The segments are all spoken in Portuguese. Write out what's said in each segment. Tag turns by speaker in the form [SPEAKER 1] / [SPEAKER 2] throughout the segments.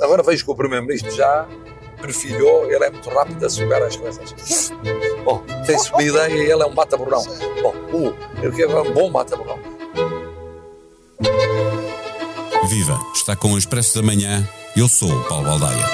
[SPEAKER 1] Agora vejo que o Primeiro-Ministro já perfilhou, ele é muito rápido a sugar as coisas. Bom, tem-se uma ideia ele é um mata-borrão. Bom, uh, ele é um bom mata-borrão.
[SPEAKER 2] Viva! Está com o Expresso da Manhã. Eu sou o Paulo Baldaia.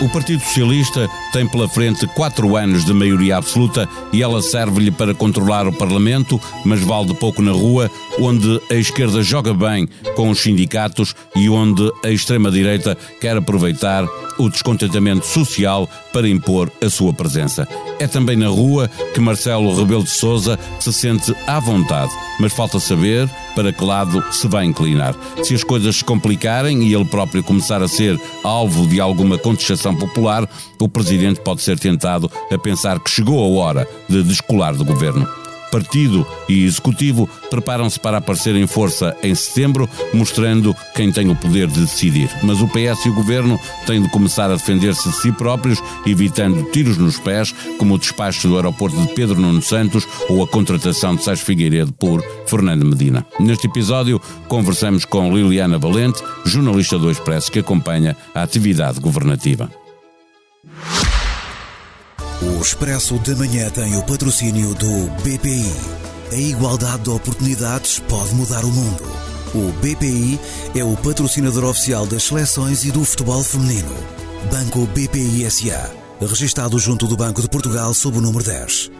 [SPEAKER 2] O Partido Socialista tem pela frente quatro anos de maioria absoluta e ela serve-lhe para controlar o Parlamento, mas vale de pouco na rua, onde a esquerda joga bem com os sindicatos e onde a extrema-direita quer aproveitar o descontentamento social para impor a sua presença. É também na rua que Marcelo Rebelo de Sousa se sente à vontade, mas falta saber para que lado se vai inclinar. Se as coisas se complicarem e ele próprio começar a ser alvo de alguma contestação popular, o presidente pode ser tentado a pensar que chegou a hora de descolar do governo. Partido e Executivo preparam-se para aparecer em força em setembro, mostrando quem tem o poder de decidir. Mas o PS e o Governo têm de começar a defender-se de si próprios, evitando tiros nos pés, como o despacho do aeroporto de Pedro Nuno Santos ou a contratação de Sérgio Figueiredo por Fernando Medina. Neste episódio, conversamos com Liliana Valente, jornalista do Expresso que acompanha a atividade governativa.
[SPEAKER 3] O Expresso da Manhã tem o patrocínio do BPI. A igualdade de oportunidades pode mudar o mundo. O BPI é o patrocinador oficial das seleções e do futebol feminino. Banco BPI SA. Registado junto do Banco de Portugal sob o número 10.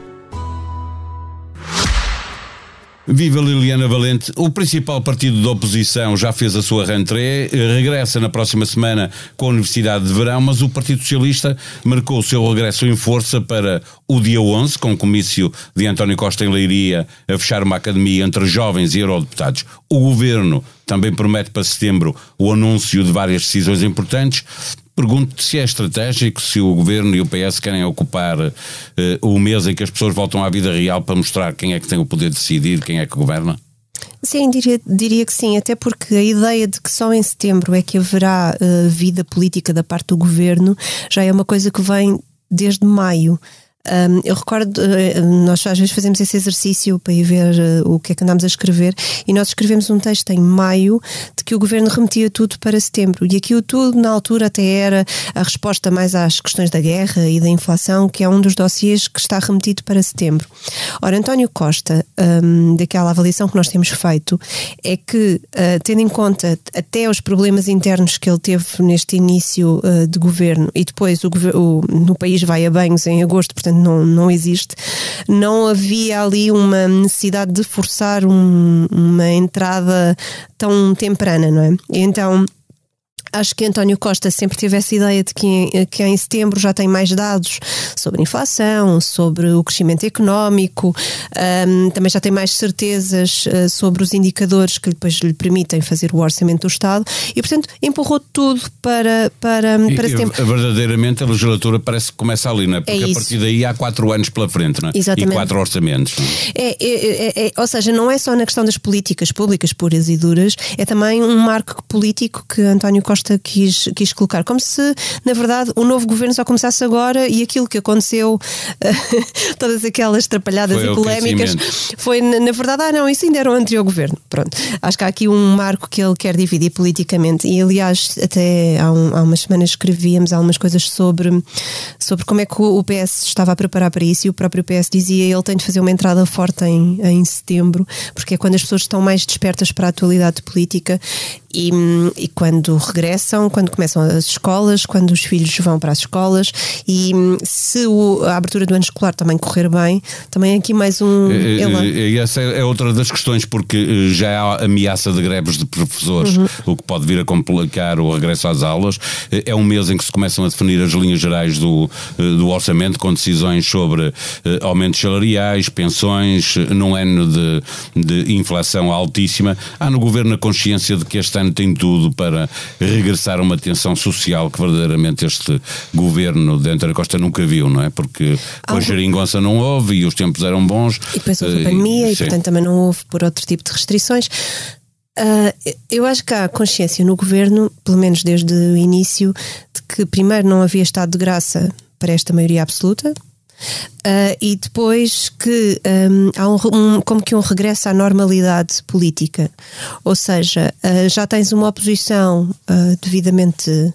[SPEAKER 2] Viva Liliana Valente. O principal partido da oposição já fez a sua rentrée, regressa na próxima semana com a Universidade de Verão, mas o Partido Socialista marcou o seu regresso em força para o dia 11, com o comício de António Costa em Leiria a fechar uma academia entre jovens e eurodeputados. O governo também promete para setembro o anúncio de várias decisões importantes. Pergunto se é estratégico, se o Governo e o PS querem ocupar uh, o mês em que as pessoas voltam à vida real para mostrar quem é que tem o poder de decidir, quem é que governa?
[SPEAKER 4] Sim, diria, diria que sim, até porque a ideia de que só em setembro é que haverá uh, vida política da parte do governo já é uma coisa que vem desde maio. Um, eu recordo, uh, nós às vezes fazemos esse exercício para ir ver uh, o que é que andamos a escrever e nós escrevemos um texto em maio de que o governo remetia tudo para setembro e aquilo tudo na altura até era a resposta mais às questões da guerra e da inflação, que é um dos dossiês que está remetido para setembro. Ora, António Costa, um, daquela avaliação que nós temos feito, é que, uh, tendo em conta até os problemas internos que ele teve neste início de governo e depois o, o, no país vai a banhos em agosto, portanto portanto não, não existe, não havia ali uma necessidade de forçar um, uma entrada tão temprana, não é? Então Acho que António Costa sempre teve essa ideia de que, que em setembro já tem mais dados sobre inflação, sobre o crescimento económico, um, também já tem mais certezas uh, sobre os indicadores que depois lhe permitem fazer o orçamento do Estado e, portanto, empurrou tudo para, para, para
[SPEAKER 2] e,
[SPEAKER 4] setembro.
[SPEAKER 2] Verdadeiramente a legislatura parece que começa ali, não é? Porque é a partir daí há quatro anos pela frente, não é?
[SPEAKER 4] Exatamente.
[SPEAKER 2] E quatro orçamentos.
[SPEAKER 4] É? É, é, é, ou seja, não é só na questão das políticas públicas puras e duras, é também um marco político que António Costa Costa quis, quis colocar. Como se, na verdade, o novo governo só começasse agora e aquilo que aconteceu, todas aquelas trapalhadas
[SPEAKER 2] foi
[SPEAKER 4] e polémicas, foi, na verdade, ah, não, isso ainda era o anterior governo. Pronto. Acho que há aqui um marco que ele quer dividir politicamente. E, aliás, até há, um, há umas semanas escrevíamos algumas coisas sobre, sobre como é que o PS estava a preparar para isso e o próprio PS dizia ele tem de fazer uma entrada forte em, em setembro, porque é quando as pessoas estão mais despertas para a atualidade política e, e, quando regressam, quando começam as escolas, quando os filhos vão para as escolas e se o, a abertura do ano escolar também correr bem, também é aqui mais um.
[SPEAKER 2] E essa é outra das questões, porque eh, já há ameaça de greves de professores, uhum. o que pode vir a complicar o regresso às aulas. É um mês em que se começam a definir as linhas gerais do, eh, do orçamento, com decisões sobre eh, aumentos salariais, pensões, num ano de, de inflação altíssima. Há no governo a consciência de que este ano tem tudo para regressar a uma tensão social que verdadeiramente este governo de António Costa nunca viu, não é? Porque com a geringonça não houve e os tempos eram bons.
[SPEAKER 4] E depois houve a pandemia e, e portanto também não houve por outro tipo de restrições. Uh, eu acho que há consciência no governo, pelo menos desde o início, de que primeiro não havia estado de graça para esta maioria absoluta, Uh, e depois que um, há um, um, como que um regresso à normalidade política. Ou seja, uh, já tens uma oposição uh, devidamente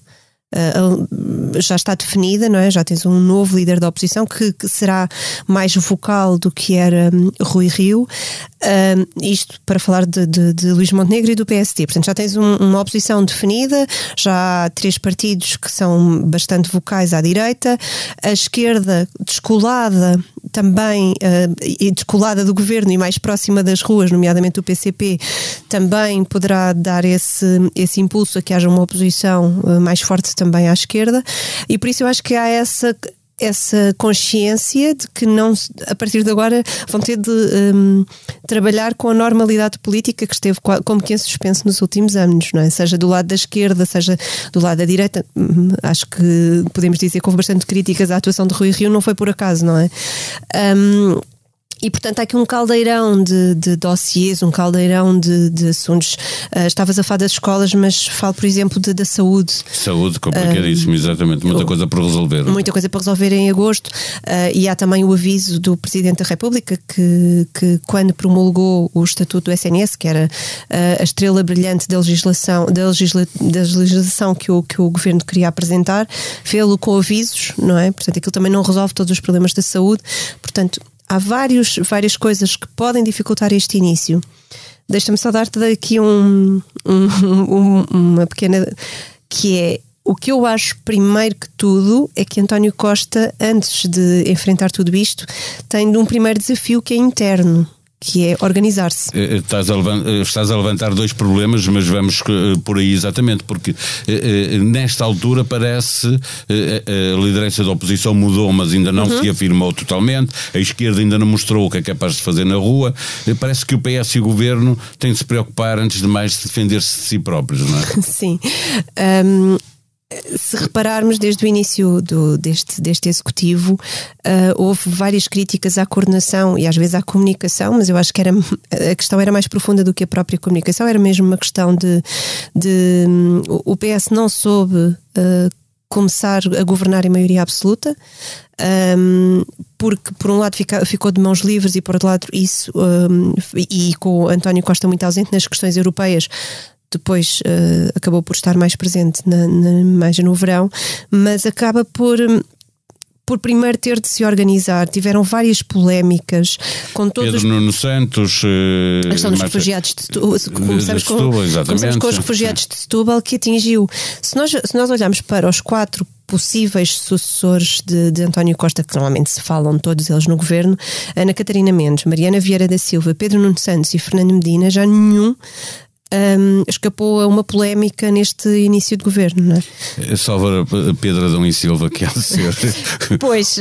[SPEAKER 4] Uh, já está definida, não é? Já tens um novo líder da oposição que, que será mais vocal do que era um, Rui Rio. Uh, isto para falar de, de, de, Luís Montenegro e do PST. Portanto, já tens um, uma oposição definida, já há três partidos que são bastante vocais à direita, a esquerda descolada também, uh, descolada do governo e mais próxima das ruas, nomeadamente o PCP, também poderá dar esse, esse impulso a que haja uma oposição mais forte também à esquerda, e por isso eu acho que há essa essa consciência de que não a partir de agora vão ter de um, trabalhar com a normalidade política que esteve como que em suspenso nos últimos anos, não é? Seja do lado da esquerda, seja do lado da direita. Hum, acho que podemos dizer que houve bastante críticas à atuação de Rui Rio, não foi por acaso, não é? Um, e, portanto, há aqui um caldeirão de, de dossiês, um caldeirão de, de assuntos. Uh, estavas a falar das escolas, mas falo, por exemplo, de, da saúde.
[SPEAKER 2] Saúde, complicadíssimo, uh, exatamente. Muita coisa para resolver.
[SPEAKER 4] Muita coisa para resolver em agosto. Uh, e há também o aviso do Presidente da República que, que quando promulgou o Estatuto do SNS, que era a estrela brilhante da legislação, da, legisla, da legislação que o, que o Governo queria apresentar, fê-lo com avisos, não é? Portanto, aquilo também não resolve todos os problemas da saúde. Portanto, há vários, várias coisas que podem dificultar este início. Deixa-me só dar-te aqui um, um, um, uma pequena. que é. O que eu acho, primeiro que tudo, é que António Costa, antes de enfrentar tudo isto, tem um primeiro desafio que é interno que é organizar-se. Eh,
[SPEAKER 2] eh, estás a, levantar, eh, estás a levantar dois problemas, mas vamos por aí exatamente, porque nesta altura parece a liderança da oposição mudou, mas ainda não uhum. se afirmou totalmente, a esquerda ainda não mostrou o que é capaz de fazer na rua, parece que o PS e o governo têm de se preocupar antes de mais de defender-se de si próprios, não é?
[SPEAKER 4] Sim. Um se repararmos desde o início do, deste, deste executivo, uh, houve várias críticas à coordenação e às vezes à comunicação, mas eu acho que era, a questão era mais profunda do que a própria comunicação, era mesmo uma questão de, de o PS não soube uh, começar a governar em maioria absoluta, um, porque por um lado fica, ficou de mãos livres e por outro lado isso, um, e com António Costa muito ausente nas questões europeias, depois uh, acabou por estar mais presente na, na, mais no verão, mas acaba por por primeiro ter de se organizar. Tiveram várias polémicas com todos.
[SPEAKER 2] Pedro Nuno Santos.
[SPEAKER 4] Uh, a questão dos refugiados de Setúbal. Começamos, com, começamos com os refugiados de Setúbal, que atingiu. Se nós, se nós olharmos para os quatro possíveis sucessores de, de, António Costa, que normalmente se falam todos eles no governo, Ana Catarina Mendes, Mariana Vieira da Silva, Pedro Nuno Santos e Fernando Medina, já nenhum um, escapou a uma polémica neste início de governo, não é?
[SPEAKER 2] é só Pedro Adão e Silva que há de ser.
[SPEAKER 4] pois.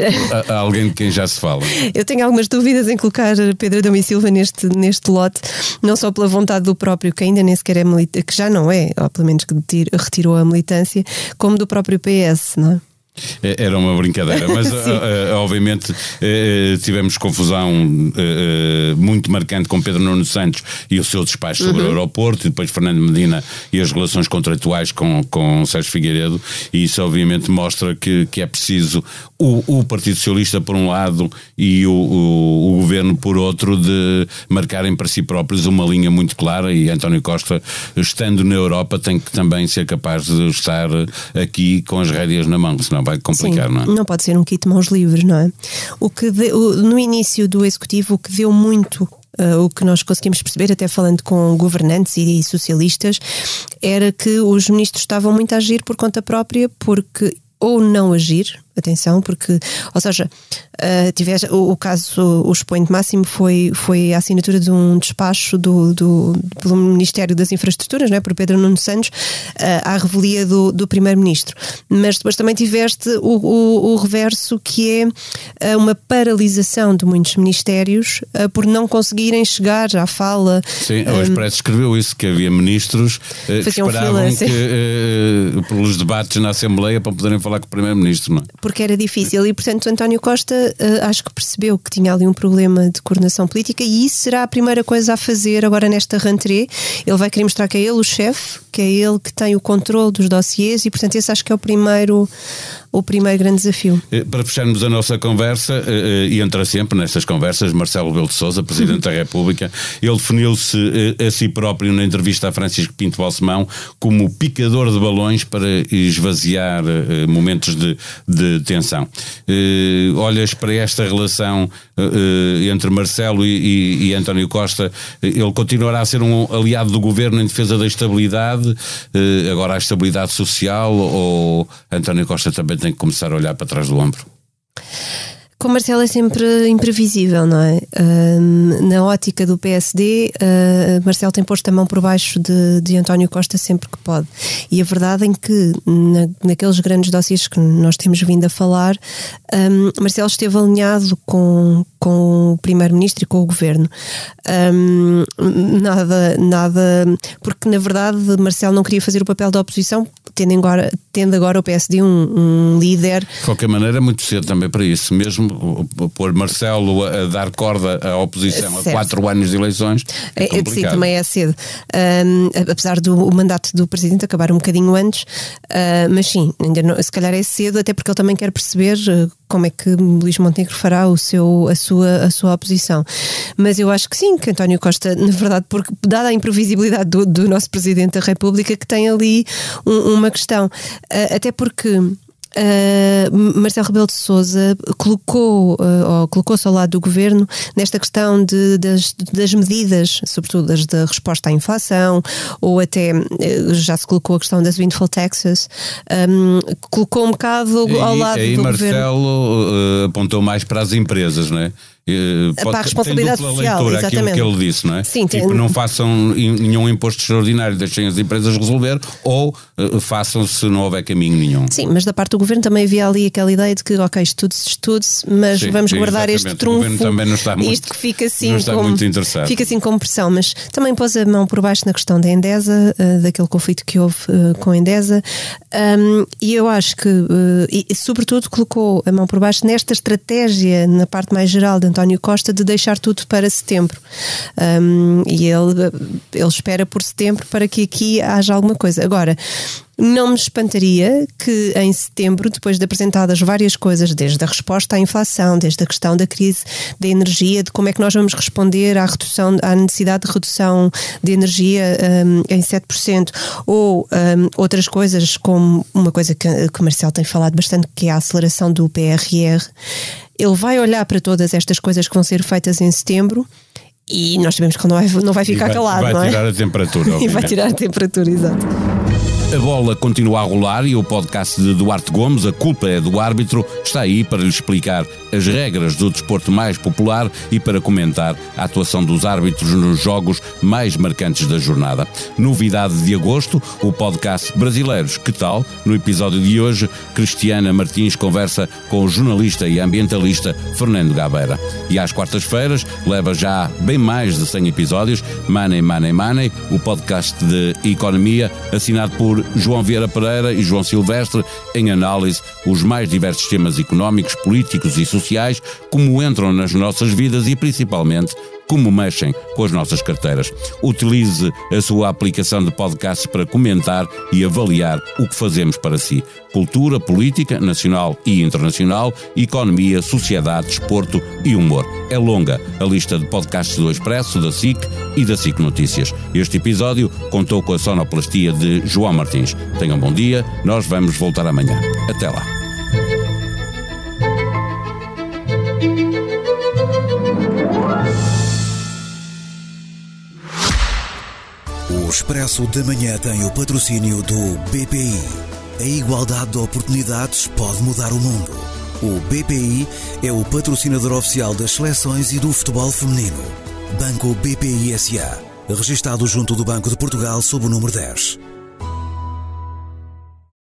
[SPEAKER 2] Há alguém de quem já se fala.
[SPEAKER 4] Eu tenho algumas dúvidas em colocar Pedro Adão e Silva neste, neste lote, não só pela vontade do próprio, que ainda nem sequer é militante, que já não é, ou pelo menos que retirou a militância, como do próprio PS, não é?
[SPEAKER 2] É, era uma brincadeira, mas uh, uh, obviamente uh, tivemos confusão muito marcante com Pedro Nuno Santos e o seu despacho sobre uhum. o aeroporto, e depois Fernando Medina e as relações contratuais com, com Sérgio Figueiredo, e isso obviamente mostra que, que é preciso o, o Partido Socialista por um lado e o, o, o, governo por outro de marcarem para si próprios uma linha muito clara. E António Costa, estando na Europa, tem que também ser capaz de estar aqui com as rédeas na mão, senão vai complicar,
[SPEAKER 4] Sim,
[SPEAKER 2] não é?
[SPEAKER 4] Não pode ser um kit mãos livres, não é? O que de, o, no início do executivo, o que deu muito Uh, o que nós conseguimos perceber, até falando com governantes e, e, socialistas, era que os ministros estavam muito a agir por conta própria, porque ou não agir, atenção, porque, ou seja, uh, tivesse, o, o, caso, o expoente máximo foi, foi a assinatura de um despacho do, do, do Ministério das Infraestruturas, não é, por Pedro Nuno Santos, uh, à revelia do, do Primeiro-Ministro. Mas depois também tiveste o, o, o reverso, que é uh, uma paralisação de muitos ministérios uh, por não conseguirem chegar à fala.
[SPEAKER 2] Sim, o Expresso escreveu isso, que havia ministros uh, que esperavam fila, que, pelos debates na Assembleia para poderem falar com o Primeiro-Ministro, não é?
[SPEAKER 4] Porque era difícil. E, portanto, António Costa uh, acho que percebeu que tinha ali um problema de coordenação política e isso será a primeira coisa a fazer agora nesta rentrée. Ele vai querer mostrar que é ele o chefe, que é ele que tem o controle dos dossiês e, portanto, esse acho que é o primeiro, o primeiro grande desafio.
[SPEAKER 2] Eh, para fecharmos a nossa conversa, eh, e entra sempre nestas conversas Marcelo Rebelo de Sousa, Presidente da República, ele definiu-se a si próprio na entrevista a Francisco Pinto Balsemão como picador de balões para esvaziar momentos de, de tensão. Olhas para esta relação entre Marcelo e, e, e António Costa, ele continuará a ser um aliado do governo em defesa da estabilidade, eh, agora a estabilidade social, ou António Costa também tem que começar a olhar para trás do ombro?
[SPEAKER 4] Com Marcelo é sempre imprevisível, não é? Uh, na ótica do PSD, uh, Marcelo tem posto a mão por baixo de, de António Costa sempre que pode. E a verdade é que, na, naqueles grandes dossiês que nós temos vindo a falar, um, Marcelo esteve alinhado com, com o Primeiro-Ministro e com o Governo. Um, nada, nada. Porque, na verdade, Marcelo não queria fazer o papel da oposição, tendo agora, tendo agora o PSD um, um líder.
[SPEAKER 2] De qualquer maneira, é muito cedo também para isso, mesmo pôr Marcelo a dar corda à oposição certo. a quatro anos de eleições. É, é
[SPEAKER 4] sim, também é cedo. Um, apesar do mandato do Presidente acabar um bocadinho antes, uh, mas sim, ainda não, se calhar é cedo, até porque ele também quer perceber uh, como é que Luís Montenegro fará o seu, a, sua, a sua oposição. Mas eu acho que sim, que António Costa, na verdade, porque dada a imprevisibilidade do, do nosso Presidente da República, que tem ali um, uma questão. Uh, até porque Uh, Marcelo Rebelo de Sousa colocou, uh, ou colocou-se ao lado do governo nesta questão de, das, das medidas, sobretudo das da resposta à inflação, ou até uh, já se colocou a questão das windfall taxes, um, colocou um bocado ao lado
[SPEAKER 2] e,
[SPEAKER 4] do
[SPEAKER 2] Marcelo
[SPEAKER 4] governo.
[SPEAKER 2] Apontou mais para as empresas, não é?
[SPEAKER 4] Uh, para a responsabilidade tem social,
[SPEAKER 2] leitura, exatamente. aquilo que ele disse, não é? Sim, tipo, tem... não façam nenhum imposto extraordinário, deixem as empresas resolver, ou uh, façam se não houver caminho nenhum.
[SPEAKER 4] Sim, mas da parte do governo também havia ali aquela ideia de que, ok, estude-se, estude-se, mas sim, vamos sim, guardar exatamente. este trunfo. O governo
[SPEAKER 2] também não está muito,
[SPEAKER 4] isto que fica assim
[SPEAKER 2] não está
[SPEAKER 4] com,
[SPEAKER 2] muito interessado.
[SPEAKER 4] Fica assim com pressão, mas também pôs a mão por baixo na questão da Endesa, uh, daquele conflito que houve com a Endesa, um, e eu acho que, e, sobretudo, colocou a mão por baixo nesta estratégia, na parte mais geral de António Costa, de deixar tudo para setembro. Um, e ele, ele espera por setembro para que aqui haja alguma coisa. Agora, não me espantaria que em setembro, depois de apresentadas várias coisas, desde a resposta à inflação, desde a questão da crise da energia, de como é que nós vamos responder à redução, à necessidade de redução de energia um, em 7%, ou um, outras coisas, como uma coisa que, que o Marcelo tem falado bastante, que é a aceleração do PRR, ele vai olhar para todas estas coisas que vão ser feitas em setembro e nós sabemos que não vai, não vai ficar
[SPEAKER 2] vai,
[SPEAKER 4] calado.
[SPEAKER 2] Vai
[SPEAKER 4] não
[SPEAKER 2] é? tirar a temperatura.
[SPEAKER 4] e vai tirar a temperatura, exato.
[SPEAKER 2] A bola continua a rolar e o podcast de Duarte Gomes, A Culpa é do Árbitro, está aí para lhe explicar as regras do desporto mais popular e para comentar a atuação dos árbitros nos jogos mais marcantes da jornada. Novidade de agosto, o podcast Brasileiros. Que tal? No episódio de hoje, Cristiana Martins conversa com o jornalista e ambientalista Fernando Gabeira. E às quartas-feiras, leva já bem mais de 100 episódios, Money, Money, Money, o podcast de economia, assinado por João Vieira Pereira e João Silvestre, em análise os mais diversos temas económicos, políticos e sociais, como entram nas nossas vidas e principalmente como mexem com as nossas carteiras. Utilize a sua aplicação de podcast para comentar e avaliar o que fazemos para si. Cultura, política, nacional e internacional, economia, sociedade, desporto e humor. É longa a lista de podcasts do Expresso, da SIC e da SIC Notícias. Este episódio contou com a sonoplastia de João Martins. Tenham um bom dia, nós vamos voltar amanhã. Até lá.
[SPEAKER 3] Expresso da Manhã tem o patrocínio do BPI. A igualdade de oportunidades pode mudar o mundo. O BPI é o patrocinador oficial das seleções e do futebol feminino. Banco BPI SA. Registado junto do Banco de Portugal sob o número 10.